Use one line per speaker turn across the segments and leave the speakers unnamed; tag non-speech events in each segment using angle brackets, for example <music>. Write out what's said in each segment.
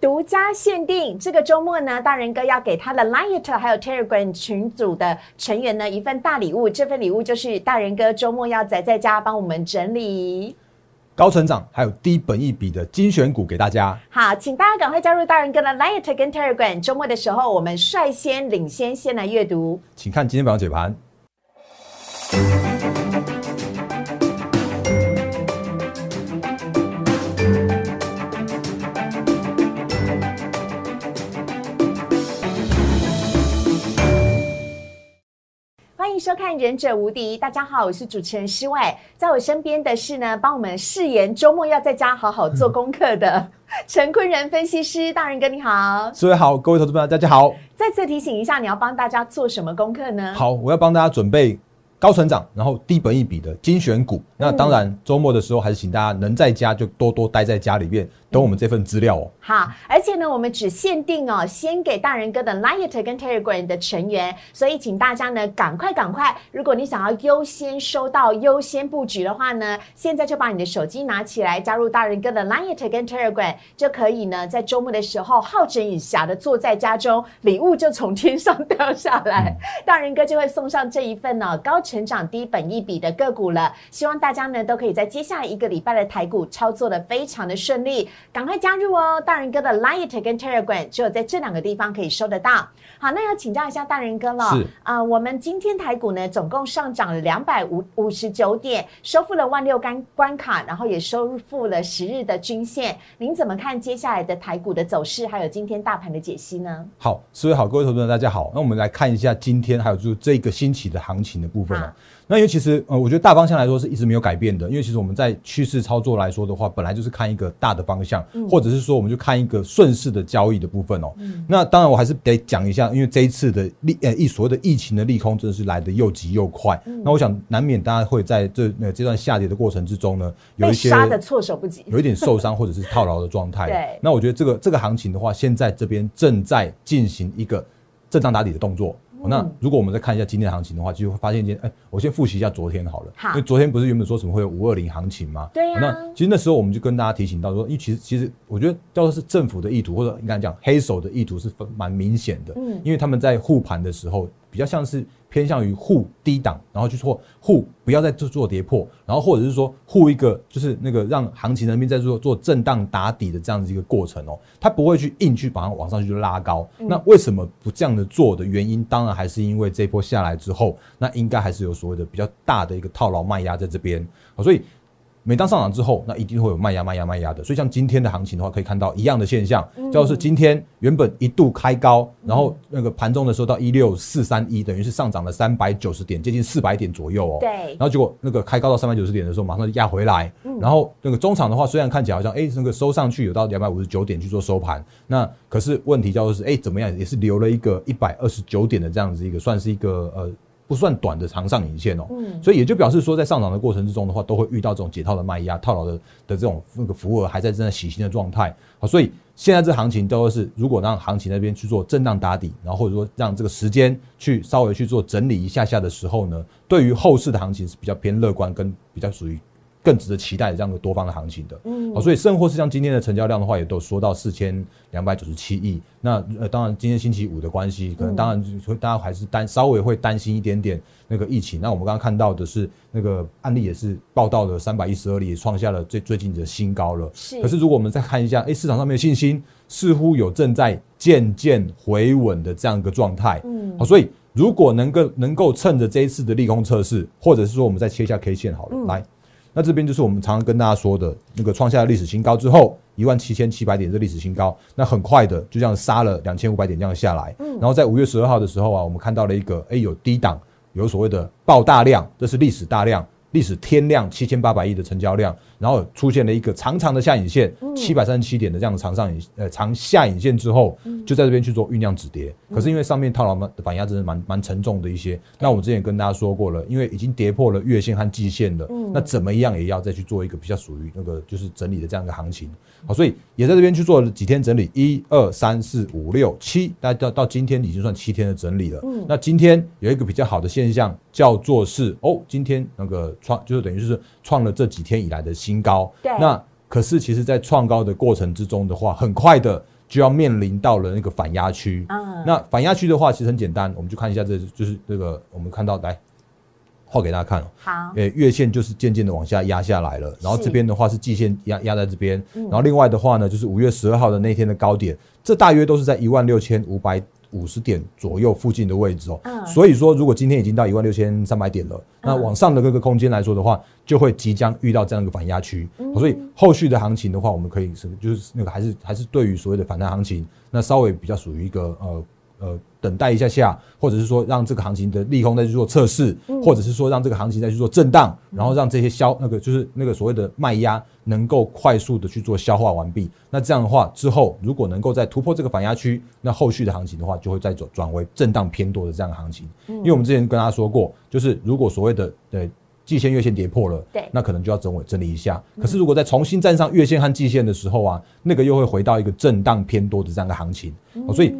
独家限定，这个周末呢，大人哥要给他的 Light 还有 Telegram 群组的成员呢一份大礼物。这份礼物就是大人哥周末要宅在家帮我们整理
高成长还有低本益比的精选股给大家。
好，请大家赶快加入大人哥的 Light 跟 Telegram。周末的时候，我们率先领先先来阅读。
请看今天晚上解盘。
迎收看《忍者无敌》，大家好，我是主持人施外，在我身边的是呢，帮我们誓言周末要在家好好做功课的 <laughs> 陈坤仁分析师，大人哥你好，
各位好，各位投资朋友大家好。
再次提醒一下，你要帮大家做什么功课呢？
好，我要帮大家准备。高成长，然后低本一比的精选股。那当然，周末的时候还是请大家能在家就多多待在家里面，等我们这份资料哦。
好，而且呢，我们只限定哦，先给大人哥的 Light 跟 Telegram 的成员，所以请大家呢赶快赶快，如果你想要优先收到、优先布局的话呢，现在就把你的手机拿起来，加入大人哥的 Light 跟 Telegram，就可以呢在周末的时候好整以暇的坐在家中，礼物就从天上掉下来，大人哥就会送上这一份呢高。成长低本一笔的个股了，希望大家呢都可以在接下来一个礼拜的台股操作的非常的顺利，赶快加入哦！大人哥的 Light 跟 Telegram 只有在这两个地方可以收得到。好，那要请教一下大人哥了。
是
啊，我们今天台股呢总共上涨了两百五五十九点，收复了万六关关卡，然后也收复了十日的均线。您怎么看接下来的台股的走势，还有今天大盘的解析呢？
好，四位好，各位投资者大家好。那我们来看一下今天还有就是这个星期的行情的部分。那因为其实呃，我觉得大方向来说是一直没有改变的。因为其实我们在趋势操作来说的话，本来就是看一个大的方向，或者是说我们就看一个顺势的交易的部分哦。那当然我还是得讲一下，因为这一次的利呃疫所谓的疫情的利空真的是来的又急又快。那我想难免大家会在这呃这段下跌的过程之中呢，
有一些杀的措手不及，
有一点受伤或者是套牢的状态。<laughs>
对。
那我觉得这个这个行情的话，现在这边正在进行一个震荡打底的动作。那如果我们再看一下今天的行情的话，就会发现一件，哎，我先复习一下昨天好了。
好，
因为昨天不是原本说什么会有五二零行情吗？
对呀。
那其实那时候我们就跟大家提醒到说，因为其实其实我觉得叫做是政府的意图，或者应该讲黑手的意图是蛮明显的。嗯。因为他们在护盘的时候，比较像是。偏向于护低档，然后去做护，不要再做做跌破，然后或者是说护一个，就是那个让行情那边在做做震荡打底的这样子一个过程哦，它不会去硬去把它往上去拉高。那为什么不这样的做的原因，当然还是因为这波下来之后，那应该还是有所谓的比较大的一个套牢卖压在这边所以。每当上涨之后，那一定会有卖压、卖压、卖压的。所以像今天的行情的话，可以看到一样的现象，就是今天原本一度开高，然后那个盘中的时候到一六四三一，等于是上涨了三百九十点，接近四百点左右哦。
对。
然后结果那个开高到三百九十点的时候，马上就压回来。然后那个中场的话，虽然看起来好像哎，那个收上去有到两百五十九点去做收盘，那可是问题叫做是哎怎么样，也是留了一个一百二十九点的这样子一个，算是一个呃。不算短的长上影线哦，嗯，所以也就表示说，在上涨的过程之中的话，都会遇到这种解套的卖压、套牢的的这种那个服务还在正在洗新的状态。好，所以现在这行情都是，如果让行情那边去做震荡打底，然后或者说让这个时间去稍微去做整理一下下的时候呢，对于后市的行情是比较偏乐观，跟比较属于。更值得期待的这样的多方的行情的，嗯，好，所以甚或是像今天的成交量的话，也都说到四千两百九十七亿。那呃，当然今天星期五的关系，可能当然会大家还是担稍微会担心一点点那个疫情。那我们刚刚看到的是那个案例也是报道了三百一十二例，创下了最最近的新高了。
是。
可是如果我们再看一下，哎，市场上面的信心似乎有正在渐渐回稳的这样一个状态。嗯，好，所以如果能够能够趁着这一次的利空测试，或者是说我们再切一下 K 线好了，来。那这边就是我们常常跟大家说的那个创下历史新高之后，一万七千七百点这历史新高，那很快的就这样杀了两千五百点这样下来，然后在五月十二号的时候啊，我们看到了一个哎有低档有所谓的爆大量，这是历史大量。历史天量七千八百亿的成交量，然后出现了一个长长的下影线，七百三十七点的这样的长上影呃长下影线之后，就在这边去做酝酿止跌。可是因为上面套牢的反压真的蛮蛮沉重的一些，那我们之前跟大家说过了，因为已经跌破了月线和季线了，那怎么样也要再去做一个比较属于那个就是整理的这样一个行情。好，所以也在这边去做了几天整理，一二三四五六七，大家到到今天已经算七天的整理了。嗯，那今天有一个比较好的现象，叫做是哦，今天那个创就是等于就是创了这几天以来的新高。
对。
那可是其实，在创高的过程之中的话，很快的就要面临到了那个反压区。
嗯
那反压区的话，其实很简单，我们就看一下这，就是这个我们看到来画给大家看哦。
好，
呃，月线就是渐渐的往下压下来了，然后
是
这边的话是季线压压在这边，
嗯
然后另外的话呢，就是五月十二号的那天的高点，这大约都是在一万六千五百五十点左右附近的位置哦。
嗯
所以说，如果今天已经到一万六千三百点了，那
嗯
往上的各个空间来说的话，就会即将遇到这样一个反压区。
嗯
所以后续的行情的话，我们可以是就是那个还是还是对于所谓的反弹行情，那稍微比较属于一个呃。呃，等待一下下，或者是说让这个行情的利空再去做测试，
嗯
或者是说让这个行情再去做震荡，然后让这些消那个就是那个所谓的卖压能够快速的去做消化完毕。那这样的话之后，如果能够再突破这个反压区，那后续的行情的话就会再转转为震荡偏多的这样的行情。
嗯
因为我们之前跟大家说过，就是如果所谓的呃季线、月线跌破了，
对
那可能就要整尾整理一下。可是如果再重新站上月线和季线的时候啊，那个又会回到一个震荡偏多的这样的行情。哦所以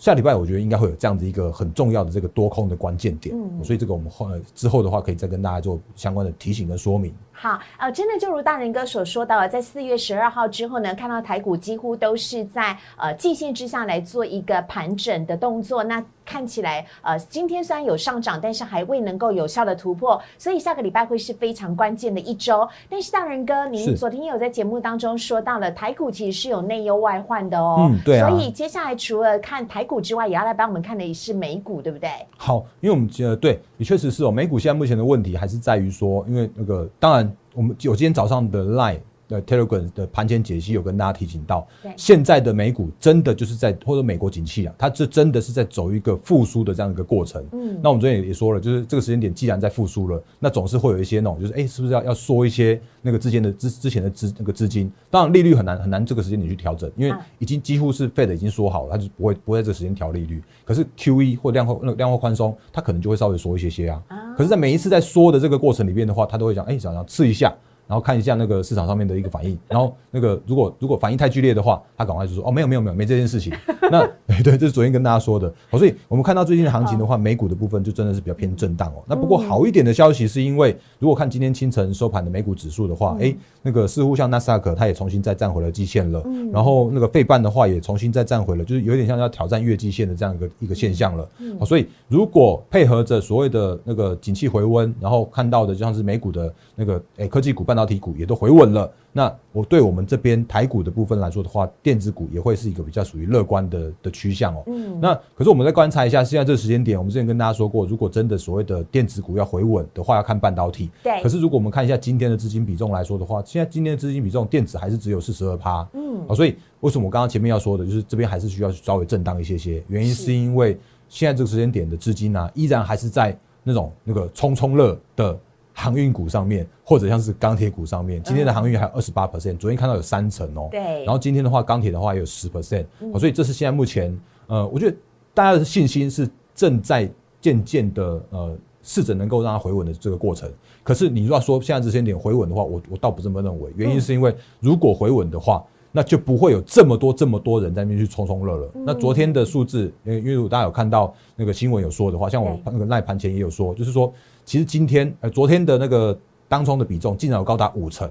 下礼拜我觉得应该会有这样子一个很重要的这个多空的关键点。
嗯
所以这个我们后呃之后的话，可以再跟大家做相关的提醒跟说明。
好，呃，真的就如大人哥所说到的，在四月十二号之后呢，看到台股几乎都是在呃季线之下来做一个盘整的动作。那看起来，呃，今天虽然有上涨，但是还未能够有效的突破，所以下个礼拜会是非常关键的一周。但是大人哥，您昨天也有在节目当中说到了，台股其实是有内忧外患的哦。
嗯对啊
所以接下来除了看台股之外，也要来帮我们看的是美股，对不对？
好，因为我们呃，对也确实是哦，美股现在目前的问题还是在于说，因为那个当然我们有今天早上的 Line 的 Telegram 的盘前解析有跟大家提醒到
对，
现在的美股真的就是在或者美国景气啊，它这真的是在走一个复苏的这样一个过程。
嗯
那我们昨天也也说了，就是这个时间点既然在复苏了，那总是会有一些那种就是哎、是不是要要缩一些那个之前的之之前的资那个资金？当然利率很难很难这个时间点去调整，因为
啊
已经几乎是 Fed 已经说好了，它就不会不会在这个时间调利率。可是 QE 或量化那个量化宽松，它可能就会稍微缩一些些啊。
啊
可是，在每一次在说的这个过程里面的话，他都会讲，哎、想要刺一下。然后看一下那个市场上面的一个反应，然后那个如果如果反应太剧烈的话，他赶快就说哦没有没有没有没这件事情。<laughs> 那 <laughs> 对，这是昨天跟大家说的。好，所以我们看到最近的行情的话，美股的部分就真的是比较偏震荡哦。那不过好一点的消息是因为，如果看今天清晨收盘的美股指数的话，哎、那个似乎像纳斯达克它也重新再站回了基线了，然后那个费半的话也重新再站回了，就是有点像要挑战月季线的这样一个一个现象了。好，所以如果配合着所谓的那个景气回温，然后看到的就像是美股的那个哎、科技股、半导体股也都回稳了，那我对我们这边台股的部分来说的话，电子股也会是一个比较属于乐观的的趋向哦。
嗯
那可是我们再观察一下，现在这个时间点，我们之前跟大家说过，如果真的所谓的电子股要回稳的话，要看半导体。
对
可是如果我们看一下今天的资金比重来说的话，现在今天的资金比重电子还是只有四十二趴。
嗯
好，所以为什么我刚刚前面要说的，就是这边还是需要稍微震荡一些些，原因
是
是因为现在这个时间点的资金呢、依然还是在那种那个冲冲乐的航运股上面，或者像是钢铁股上面。今天的航运还有二十八 percent，昨天看到有三成哦。
对
然后今天的话，钢铁的话也有十 percent，所以这是现在目前呃，我觉得大家的信心是正在渐渐的呃试着能够让它回稳的这个过程。可是你如果要说现在这些点回稳的话，我我倒不这么认为，原因是因为如果回稳的话。那就不会有这么多这么多人在那边去冲冲乐乐。那昨天的数字，因为因为如果大家有看到那个新闻有说的话，像我那个赖盘前也有说，就是说，其实今天呃昨天的那个当冲的比重竟然有高达五成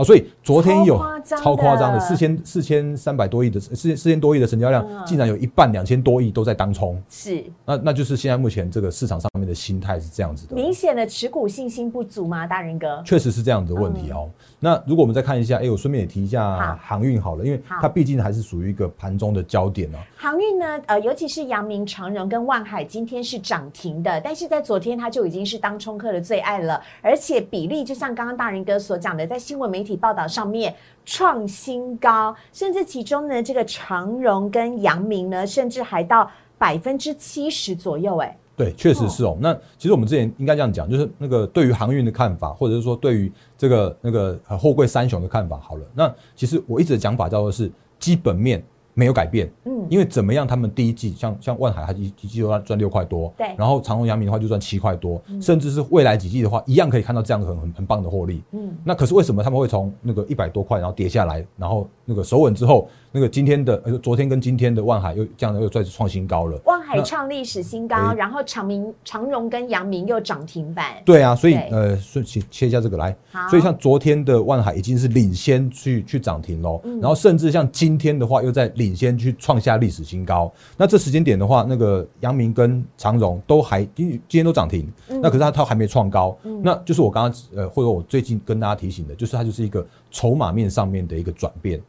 哦，所以昨天有
超夸张的
四千四千三百多亿的四四千多亿的成交量
嗯，
竟然有一半两千多亿都在当冲，
是
那那就是现在目前这个市场上面的心态是这样子的。
明显的持股信心不足吗？大人哥，
确实是这样的问题哦。那如果我们再看一下，哎、我顺便也提一下航运好了，因为它毕竟还是属于一个盘中的焦点哦。
航运呢，呃，尤其是阳明、长荣跟万海，今天是涨停的，但是在昨天它就已经是当冲客的最爱了，而且比例就像刚刚大人哥所讲的，在新闻媒体报道上面创新高，甚至其中呢，这个长荣跟阳明呢，甚至还到百分之七十左右，哎，
对，确实是哦。那其实我们之前应该这样讲，就是那个对于航运的看法，或者是说对于这个那个呃货柜三雄的看法，好了，那其实我一直的讲法叫做是基本面没有改变，
嗯，
因为怎么样，他们第一季像像万海，它一一季就赚赚六块多，
对。
然后长荣、阳明的话就赚七块多，甚至是未来几季的话，一样可以看到这样很很很棒的获利。
嗯，
那可是为什么他们会从那个一百多块，然后跌下来，然后那个守稳之后，那个今天的呃昨天跟今天的万海又这样又再次创新高了？
万海海创历史新高，然后长明、长荣跟阳明又涨停板。
对啊，所以呃，顺切切一下这个来。所以像昨天的万海已经是领先去去涨停喽，然后甚至像今天的话又在领先去创下历史新高。那这时间点的话，那个阳明跟长荣都还今今天都涨停，那可是它它还没创高，那就是我刚刚呃或者我最近跟大家提醒的，就是它就是一个筹码面上面的一个转变。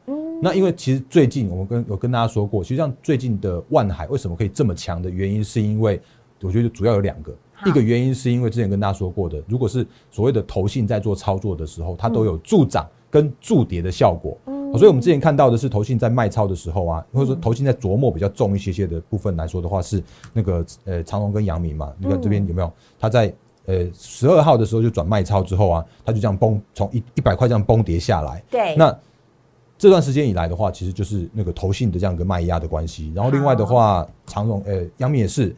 那因为其实最近我们跟有跟大家说过，其实像最近的万海为什么可以这么强的原因，是因为我觉得主要有两个，一个原因是因为之前跟大家说过的，如果是所谓的投信在做操作的时候，它都有助涨跟助跌的效果。嗯，所以我们之前看到的是投信在卖超的时候啊，或者说投信在琢磨比较重一些些的部分来说的话，是那个呃长荣跟阳明嘛，你看这边有没有？它在呃十二号的时候就转卖超之后啊，它就这样崩，从一一百块这样崩跌下来。
对，
那。这段时间以来的话，其实就是那个投信的这样一个卖压的关系。然后另外的话，长荣呃，阳明也是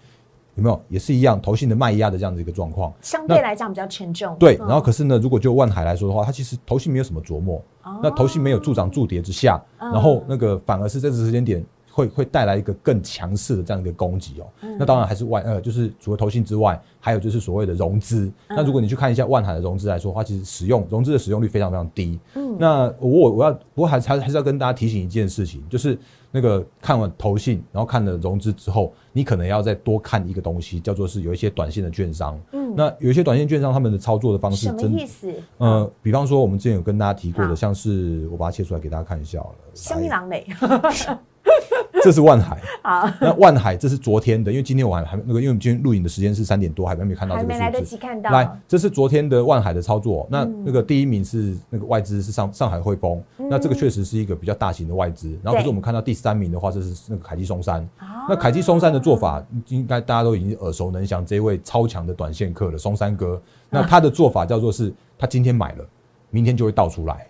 有没有也是一样，投信的卖压的这样的一个状况，
相对来讲比较沉重。
对，然后可是呢，如果就万海来说的话，它其实投信没有什么琢磨，那投信没有助涨助跌之下，然后那个反而是在这时间点。会会带来一个更强势的这样一个攻击哦，那当然还是外呃，就是除了投信之外，还有就是所谓的融资。那如果你去看一下万海的融资来说的话，其实使用融资的使用率非常非常低。嗯，那我我要不过还还还是要跟大家提醒一件事情，就是那个看完投信，然后看了融资之后，你可能要再多看一个东西，叫做是有一些短线的券商。嗯，那有一些短线券商他们的操作的方式，
什么意思？
呃，比方说我们之前有跟大家提过的，像是我把它切出来给大家看一下好了。
香囊美。<laughs>
这是万海，<laughs>
好，
那万海这是昨天的，因为今天我还还那个，因为我们今天录影的时间是三点多，还没没看到这个
数字。还没来得及看到。
来，这是昨天的万海的操作。那那个第一名是那个外资是上上海汇丰，那这个确实是一个比较大型的外资。然后可是我们看到第三名的话，这是那个凯基松山。那凯基松山的做法，应该大家都已经耳熟能详，这位超强的短线客了，松山哥。那他的做法叫做是，他今天买了，明天就会倒出来。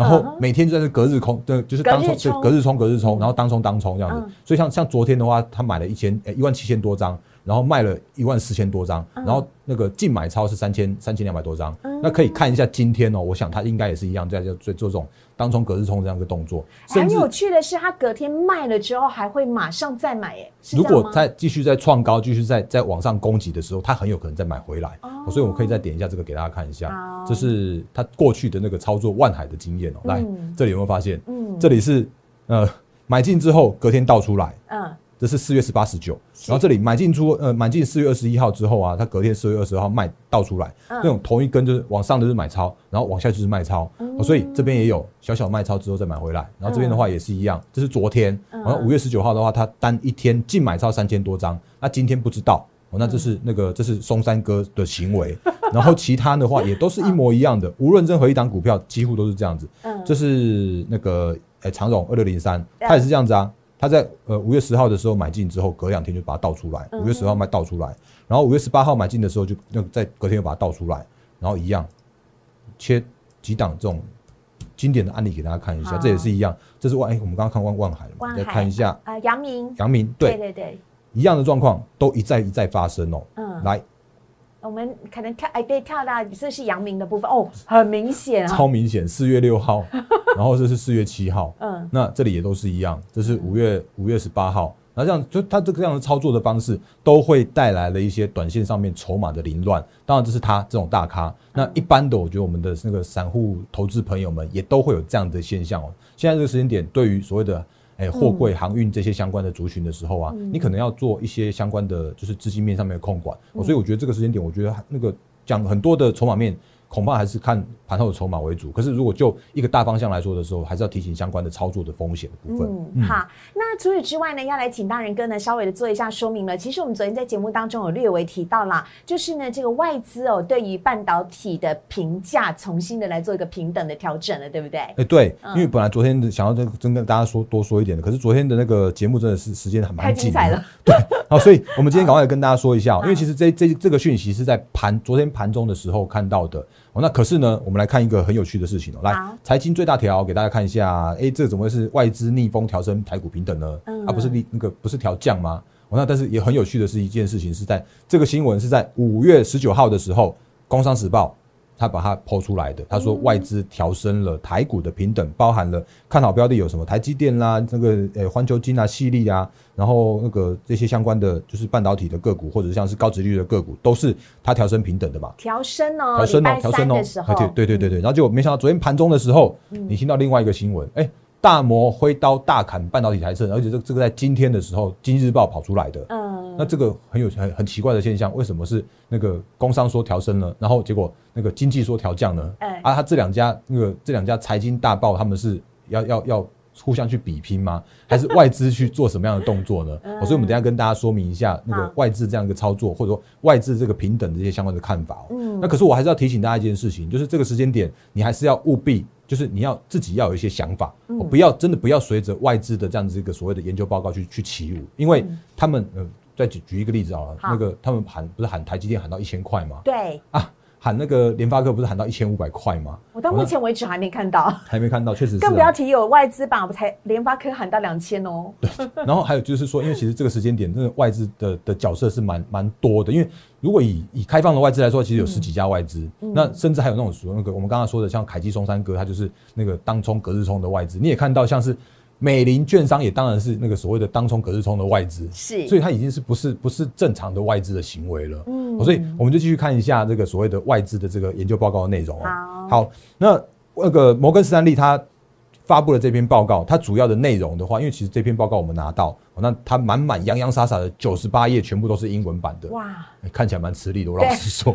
然后每天就在这隔日空，对，就是当冲，对，隔日冲，隔日冲，然后当冲当冲这样子。所以像像昨天的话，他买了一千，诶，一万七千多张，然后卖了一万四千多张，然后那个净买超是三千三千两百多张。那可以看一下今天哦，我想他应该也是一样，在做做这种。当冲隔日冲这样一个动作，
很有趣的是，他隔天卖了之后还会马上再买，哎，
如果再继续在创高，继续在在往上攻击的时候，他很有可能再买回来。哦，所以我可以再点一下这个给大家看一下，这是他过去的那个操作万海的经验哦。来，这里有没有发现？嗯，这里是呃买进之后隔天倒出来，嗯。这是四月十八、十九，然后这里买进出呃买进四月二十一号之后啊，它隔天四月二十号卖倒出来，那种同一根就是往上的是买超，然后往下就是卖超，所以这边也有小小卖超之后再买回来，然后这边的话也是一样，这是昨天，然后五月十九号的话，它单一天净买超三千多张，那今天不知道，哦那这是那个这是松山哥的行为，然后其他的话也都是一模一样的，<laughs> 无论任何一档股票几乎都是这样子，嗯。这是那个诶长荣二六零三，它也是这样子啊。他在呃五月十号的时候买进之后，隔两天就把它倒出来。五月十号卖倒出来，然后五月十八号买进的时候就那在隔天又把它倒出来，然后一样切几档这种经典的案例给大家看一下，这也是一样。这是万哎，我们刚刚看万万海了，再看一下
啊，阳明，
阳明，
对对对，
一样的状况都一再一再发生哦。嗯，来。
我们可能跳哎，对，跳到这是阳明的部分哦，很明显啊，
超明显。四月六号，<laughs> 然后这是四月七号，嗯，那这里也都是一样，这是五月五月十八号。那这样就他这个样的操作的方式，都会带来了一些短线上面筹码的凌乱。当然，这是他这种大咖。那一般的，我觉得我们的那个散户投资朋友们也都会有这样的现象哦。现在这个时间点，对于所谓的。哎，货柜航运这些相关的族群的时候啊，你可能要做一些相关的，就是资金面上面的控管。所以我觉得这个时间点，我觉得那个讲很多的筹码面。恐怕还是看盘后的筹码为主。可是如果就一个大方向来说的时候，还是要提醒相关的操作的风险的部分。
嗯，好。那除此之外呢，要来请大人哥呢稍微的做一下说明了。其实我们昨天在节目当中有略微提到啦，就是呢这个外资哦对于半导体的评价重新的来做一个平等的调整了，对不对？
哎，对。因为本来昨天想要真真跟大家说多说一点的，可是昨天的那个节目真的是时间很蛮紧
了。<laughs>
对。好，所以我们今天赶快跟大家说一下，<laughs> 因为其实这这这个讯息是在盘昨天盘中的时候看到的。哦，那可是呢，我们来看一个很有趣的事情哦。来，财经最大条给大家看一下，哎，这怎么会是外资逆风调升台股平等呢？啊，不是逆那个不是调降吗？哦，那但是也很有趣的是一件事情，是在这个新闻是在五月十九号的时候，《工商时报》他把它抛出来的。他说外资调升了台股的平等，包含了看好标的有什么台积电啦，那个呃环球金啊、细粒啊，然后那个这些相关的就是半导体的个股，或者像是高值率的个股，都是它调升平等的嘛。
调升哦，
调升哦，调升哦对对对对。然后就没想到昨天盘中的时候，你听到另外一个新闻，哎。大摩挥刀大砍半导体台盛，而且这这个在今天的时候，经济日报跑出来的。嗯，那这个很有很很奇怪的现象，为什么是那个工商说调升呢，然后结果那个经济说调降呢？哎，啊，他这两家那个这两家财经大报，他们是要要要互相去比拼吗？还是外资去做什么样的动作呢？<laughs> 所以，我们等下跟大家说明一下那个外资这样一个操作，或者说外资这个平等的一些相关的看法。嗯，那可是我还是要提醒大家一件事情，就是这个时间点，你还是要务必。就是你要自己要有一些想法，不要真的不要随着外资的这样子一个所谓的研究报告去去起舞，因为他们呃，再举举一个例子啊，那个他们喊不是喊台积电喊到一千块吗？
对
啊。喊那个联发科不是喊到一千五百块吗？
我到目前为止还没看到，
还没看到，确实是。
更不要提有外资把才联发科喊到两千哦。
对，然后还有就是说，因为其实这个时间点，那个外资的的角色是蛮蛮多的。因为如果以以开放的外资来说，其实有十几家外资，那甚至还有那种说那个我们刚刚说的，像凯基、松山哥，他就是那个当冲、隔日冲的外资。你也看到像是。美林券商也当然是那个所谓的当冲隔日冲的外资，
是，
所以它已经是不是不是正常的外资的行为了。嗯，所以我们就继续看一下这个所谓的外资的这个研究报告的内容
哦。
好，那那个摩根士丹利他发布了这篇报告，它主要的内容的话，因为其实这篇报告我们拿到，那它满满洋洋洒洒的九十八页，全部都是英文版的。哇，看起来蛮吃力的，我老实说。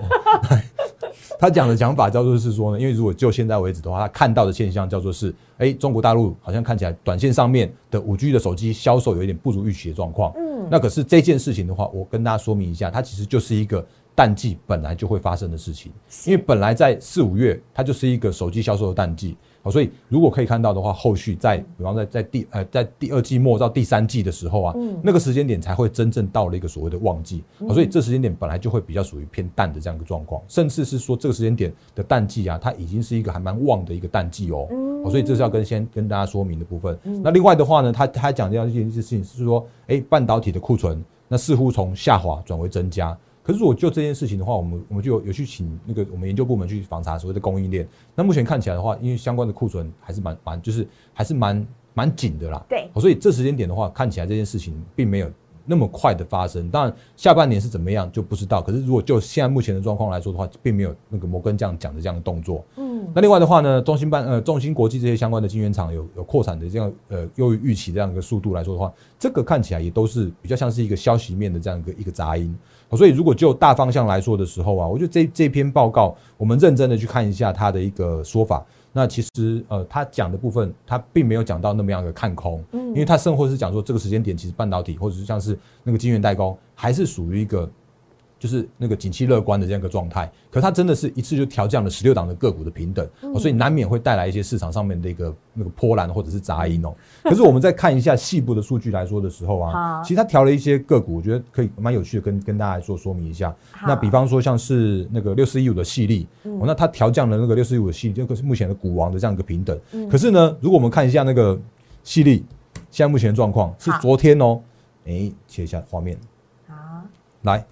<laughs> 他讲的讲法叫做是说呢，因为如果就现在为止的话，他看到的现象叫做是，哎，中国大陆好像看起来短线上面的五 G 的手机销售有一点不如预期的状况。嗯，那可是这件事情的话，我跟大家说明一下，它其实就是一个淡季本来就会发生的事情，因为本来在四五月它就是一个手机销售的淡季。好，所以如果可以看到的话，后续在比方在在第呃在第二季末到第三季的时候啊，那个时间点才会真正到了一个所谓的旺季。好，所以这时间点本来就会比较属于偏淡的这样一个状况，甚至是说这个时间点的淡季啊，它已经是一个还蛮旺的一个淡季哦。好，所以这是要跟先跟大家说明的部分。那另外的话呢，他他讲这样一件事情是说，哎，半导体的库存那似乎从下滑转为增加。可是如果就这件事情的话，我们我们就有去请那个我们研究部门去访查所谓的供应链。那目前看起来的话，因为相关的库存还是蛮蛮，就是还是蛮蛮紧的啦。
对，
所以这时间点的话，看起来这件事情并没有。那么快的发生，当然下半年是怎么样就不知道。可是如果就现在目前的状况来说的话，并没有那个摩根这样讲的这样的动作。嗯，那另外的话呢，中芯半呃中芯国际这些相关的晶圆厂有有扩产的这样呃优于预期这样一个速度来说的话，这个看起来也都是比较像是一个消息面的这样一个一个杂音。所以如果就大方向来说的时候啊，我觉得这这篇报告我们认真的去看一下它的一个说法。那其实呃，他讲的部分，他并没有讲到那么样的看空，嗯，因为他甚或是讲说这个时间点，其实半导体或者是像是那个晶圆代工，还是属于一个。就是那个景气乐观的这样一个状态，可它真的是一次就调降了十六档的个股的平等，所以难免会带来一些市场上面的一个那个波澜或者是杂音哦。可是我们在看一下细部的数据来说的时候啊，<laughs> 其实它调了一些个股，我觉得可以蛮有趣的，跟跟大家做说明一下。那比方说像是那个六四一五的细粒，那它调降了那个六四一五的细粒，这个是目前的股王的这样一个平等。可是呢，如果我们看一下那个细粒，现在目前的状况是昨天哦，哎，切一下画面，
好，
来。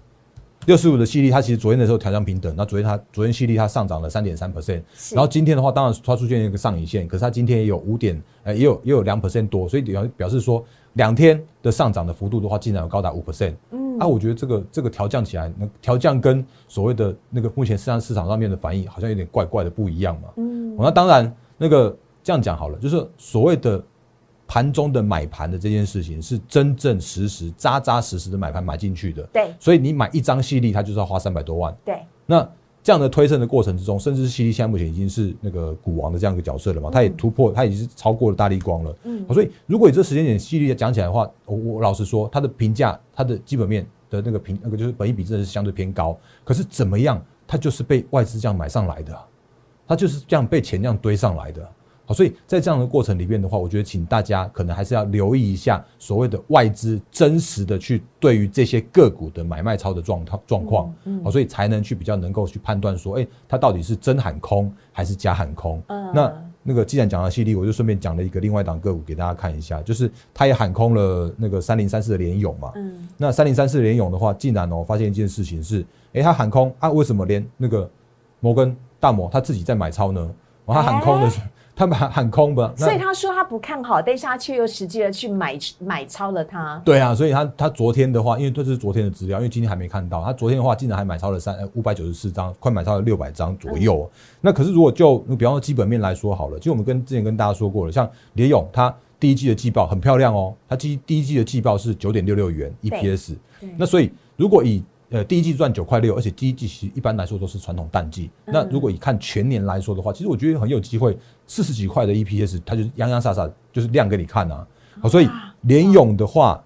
六十五的犀利，它其实昨天的时候调降平等，那昨天它昨天犀利它上涨了三点三 percent，然后今天的话，当然它出现一个上影线，可是它今天也有五点，呃，也有也有两 percent 多，所以表表示说两天的上涨的幅度的话，竟然有高达五 percent，嗯，啊，我觉得这个这个调降起来，那调降跟所谓的那个目前市场市场上面的反应好像有点怪怪的不一样嘛，嗯，那当然那个这样讲好了，就是所谓的。盘中的买盘的这件事情是真正实实扎扎实实的买盘买进去的，
对，
所以你买一张犀利，它就是要花三百多万，
对。
那这样的推升的过程之中，甚至是犀利现在目前已经是那个股王的这样一个角色了嘛？它也突破，它已经是超过了大力光了。嗯，所以如果以这时间点犀利讲起来的话，我我老实说，它的评价，它的基本面的那个评那个就是本益比真的是相对偏高。可是怎么样，它就是被外资这样买上来的，它就是这样被钱这样堆上来的。好，所以在这样的过程里面的话，我觉得请大家可能还是要留意一下所谓的外资真实的去对于这些个股的买卖超的状态状况，好，所以才能去比较能够去判断说，哎，它到底是真喊空还是假喊空。那那个既然讲到犀利，我就顺便讲了一个另外一档个股给大家看一下，就是它也喊空了那个三零三四的联勇嘛。嗯，那三零三四联勇的话，竟然哦发现一件事情是，哎，它喊空啊，为什么连那个摩根？大摩他自己在买超呢？哦他喊空的时候，他们喊喊空吧？<laughs>
所以他说他不看好，但是他却又实际的去买买超了它。
对啊，所以他他昨天的话，因为这是昨天的资料，因为今天还没看到，他昨天的话竟然还买超了三五百九十四张，快买超了六百张左右。那可是如果就比方说基本面来说好了，其实我们跟之前跟大家说过了，像联勇它第一季的季报很漂亮哦，它第第一季的季报是九点六六元 EPS，那所以如果以呃，第一季赚九块六，而且第一季其实一般来说都是传统淡季。那如果以看全年来说的话，其实我觉得很有机会，四十几块的 EPS，它就是洋洋洒洒就是亮给你看啊。好，所以联勇的话，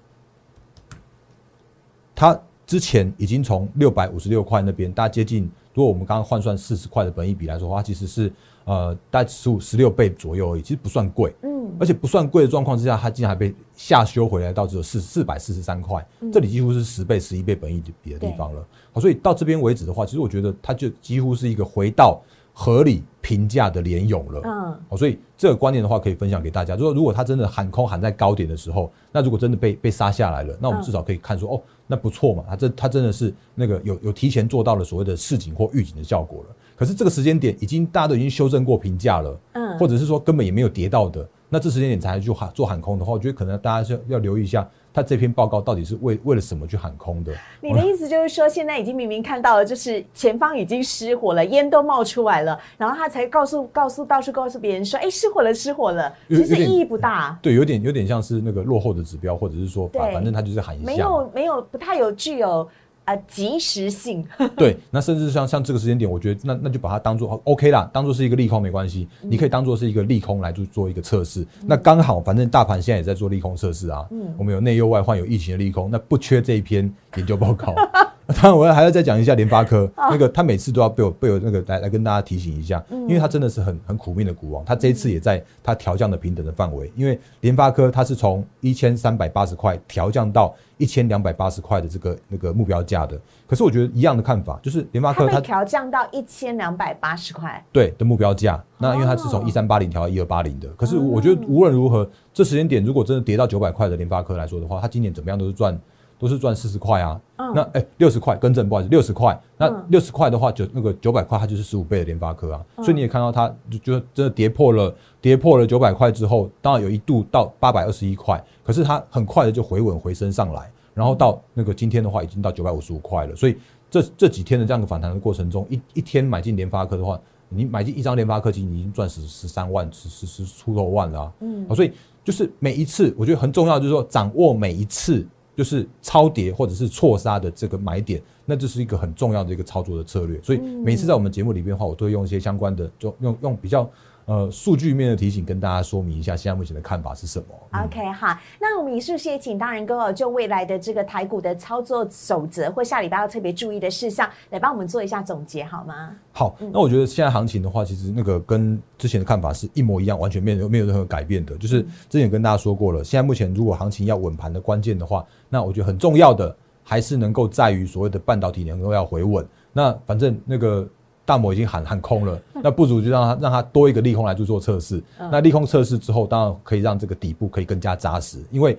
它之前已经从六百五十六块那边，大家接近，如果我们刚刚换算四十块的本益比来说的话，其实是呃大概十五十六倍左右而已，其实不算贵。嗯，而且不算贵的状况之下，它竟然还被下修回来到只有四四百四十三块，这里几乎是十倍、十一倍本益比的地方了。好，所以到这边为止的话，其实我觉得它就几乎是一个回到合理评价的联勇了。嗯，好，所以这个观念的话可以分享给大家。如果如果它真的喊空喊在高点的时候，那如果真的被被杀下来了，那我们至少可以看说，哦，那不错嘛，它这它真的是那个有有提前做到了所谓的市井或预警的效果了。可是这个时间点已经大家都已经修正过评价了，嗯，或者是说根本也没有跌到的，那这时间点才去喊做喊空的话，我觉得可能大家是要留意一下。他这篇报告到底是为为了什么去喊空的？
你的意思就是说，现在已经明明看到了，就是前方已经失火了，烟都冒出来了，然后他才告诉告诉到处告诉别人说，哎，失火了，失火了，其实意义不大。
对，有点有点像是那个落后的指标，或者是说，反反正他就是喊一下，
没有没有不太有具有。啊，及时性。<laughs>
对，那甚至像像这个时间点，我觉得那那就把它当做 OK 啦，当做是一个利空没关系，你可以当做是一个利空来做做一个测试。那刚好，反正大盘现在也在做利空测试啊，嗯，我们有内忧外患，有疫情的利空，那不缺这一篇研究报告。<laughs> 当然，我要还要再讲一下联发科，那个他每次都要被我被我那个来来跟大家提醒一下，因为他真的是很很苦命的股王，他这一次也在他调降的平等的范围，因为联发科它是从一千三百八十块调降到一千两百八十块的这个那个目标价的，可是我觉得一样的看法，就是联发科它
调降到一千两百八十块，
对的目标价，那因为它是从一三八零调到一二八零的，可是我觉得无论如何，这时间点如果真的跌到九百块的联发科来说的话，它今年怎么样都是赚。都是赚四十块啊，那哎六十块更正不好意思，六十块，那六十块的话，九那个九百块，它就是十五倍的联发科啊，所以你也看到它就就真的跌破了，跌破了九百块之后，当然有一度到八百二十一块，可是它很快的就回稳回升上来，然后到那个今天的话已经到九百五十五块了，所以这这几天的这样的反弹的过程中，一一天买进联发科的话，你买进一张联发科，其实你已经赚十十三万十十十出头万了啊，嗯，所以就是每一次我觉得很重要，就是说掌握每一次。就是超跌或者是错杀的这个买点，那这是一个很重要的一个操作的策略。所以每次在我们节目里边的话，我都会用一些相关的，就用用比较。呃，数据面的提醒跟大家说明一下，现在目前的看法是什么
？OK 好，那我们也是不是也请大仁哥就未来的这个台股的操作守则或下礼拜要特别注意的事项，来帮我们做一下总结好吗？
好，那我觉得现在行情的话，其实那个跟之前的看法是一模一样，完全没有没有任何改变的。就是之前跟大家说过了，现在目前如果行情要稳盘的关键的话，那我觉得很重要的还是能够在于所谓的半导体能够要回稳。那反正那个。大摩已经喊喊空了，那不如就让他让他多一个利空来去做测试。那利空测试之后，当然可以让这个底部可以更加扎实，因为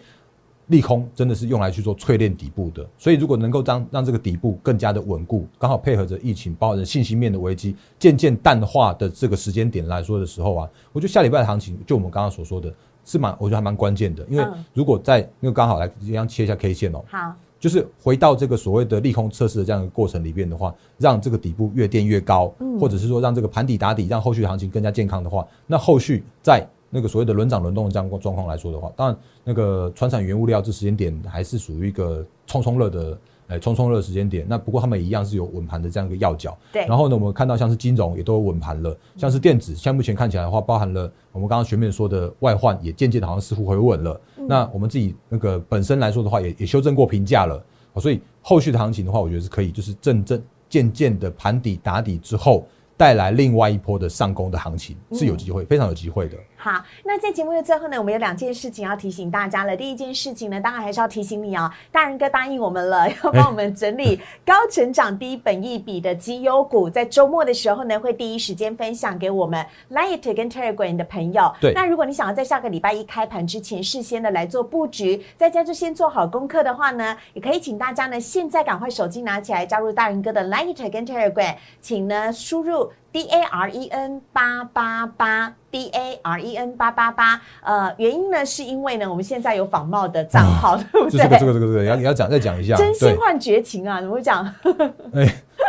利空真的是用来去做淬炼底部的。所以如果能够让让这个底部更加的稳固，刚好配合着疫情包含信息面的危机渐渐淡化的这个时间点来说的时候啊，我觉得下礼拜的行情就我们刚刚所说的是蛮，我觉得还蛮关键的。因为如果在那个刚好来这样切一下 K 线哦。
好。
就是回到这个所谓的利空测试的这样一个过程里边的话，让这个底部越垫越高，或者是说让这个盘底打底，让后续行情更加健康的话，那后续在那个所谓的轮涨轮动的这样状况来说的话，当然那个船产原物料这时间点还是属于一个冲冲热的。哎，冲冲热时间点，那不过他们一样是有稳盘的这样一个要角。
对。
然后呢，我们看到像是金融也都有稳盘了，像是电子，像目前看起来的话，包含了我们刚刚前面说的外患，也渐渐的好像似乎回稳了。那我们自己那个本身来说的话，也也修正过评价了。所以后续的行情的话，我觉得是可以，就是正正渐渐的盘底打底之后。带来另外一波的上攻的行情是有机会，非常有机会的。
好，那在节目的最后呢，我们有两件事情要提醒大家了。第一件事情呢，当然还是要提醒你哦，大人哥答应我们了，要帮我们整理 <laughs> 高成长低本益比的绩优股，在周末的时候呢，会第一时间分享给我们 Light 跟 Telegram 的朋友。
对，
那如果你想要在下个礼拜一开盘之前事先的来做布局，在家就先做好功课的话呢，也可以请大家呢现在赶快手机拿起来加入大人哥的 Light 跟 Telegram，请呢输入。D A R E N 八八八 D A R E N 八八八，呃，原因呢是因为呢，我们现在有仿冒的账号，对不对？
这个这个这个这个，要你要讲再讲一下，
真心
对，
换绝情啊，怎么会讲？<laughs>
哎，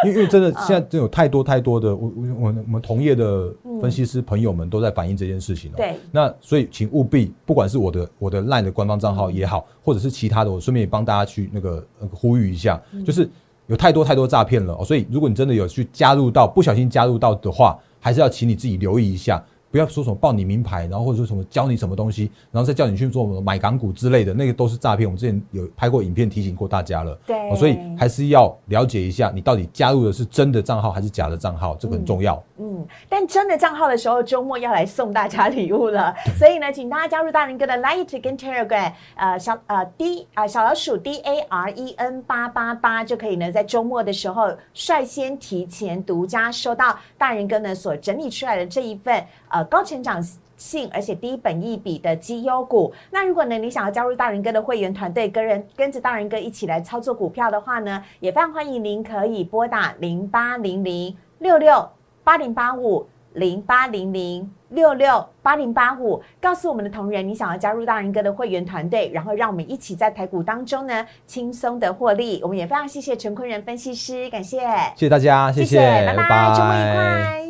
因为因为真的现在真有太多太多的，我我我我们同业的分析师朋友们都在反映这件事情哦。
对
那所以请务必，不管是我的我的 LINE 的官方账号也好，或者是其他的，我顺便也帮大家去那个那个呼吁一下，就是有太多太多诈骗了哦。所以如果你真的有去加入到，不小心加入到的话，还是要请你自己留意一下。不要说什么报你名牌，然后或者说什么教你什么东西，然后再叫你去做什么买港股之类的，那个都是诈骗。我们之前有拍过影片提醒过大家了。
对
哦所以还是要了解一下，你到底加入的是真的账号还是假的账号，这个很重要。
嗯，但真的账号的时候，周末要来送大家礼物了，<laughs> 所以呢，请大家加入大人哥的 Light 跟 Telegram，呃小呃 D 啊、小老鼠 D A R E N 八八八就可以呢，在周末的时候率先提前独家收到大人哥呢所整理出来的这一份呃高成长。性而且低本益比的绩优股。那如果呢你想要加入大人哥的会员团队，跟人跟着大人哥一起来操作股票的话呢，也非常欢迎您可以拨打零八零零六六八零八五零八零零六六八零八五，告诉我们的同仁你想要加入大人哥的会员团队，然后让我们一起在台股当中呢轻松的获利。我们也非常谢谢陈坤仁分析师，感谢，
谢谢大家，谢
拜拜，周末愉快。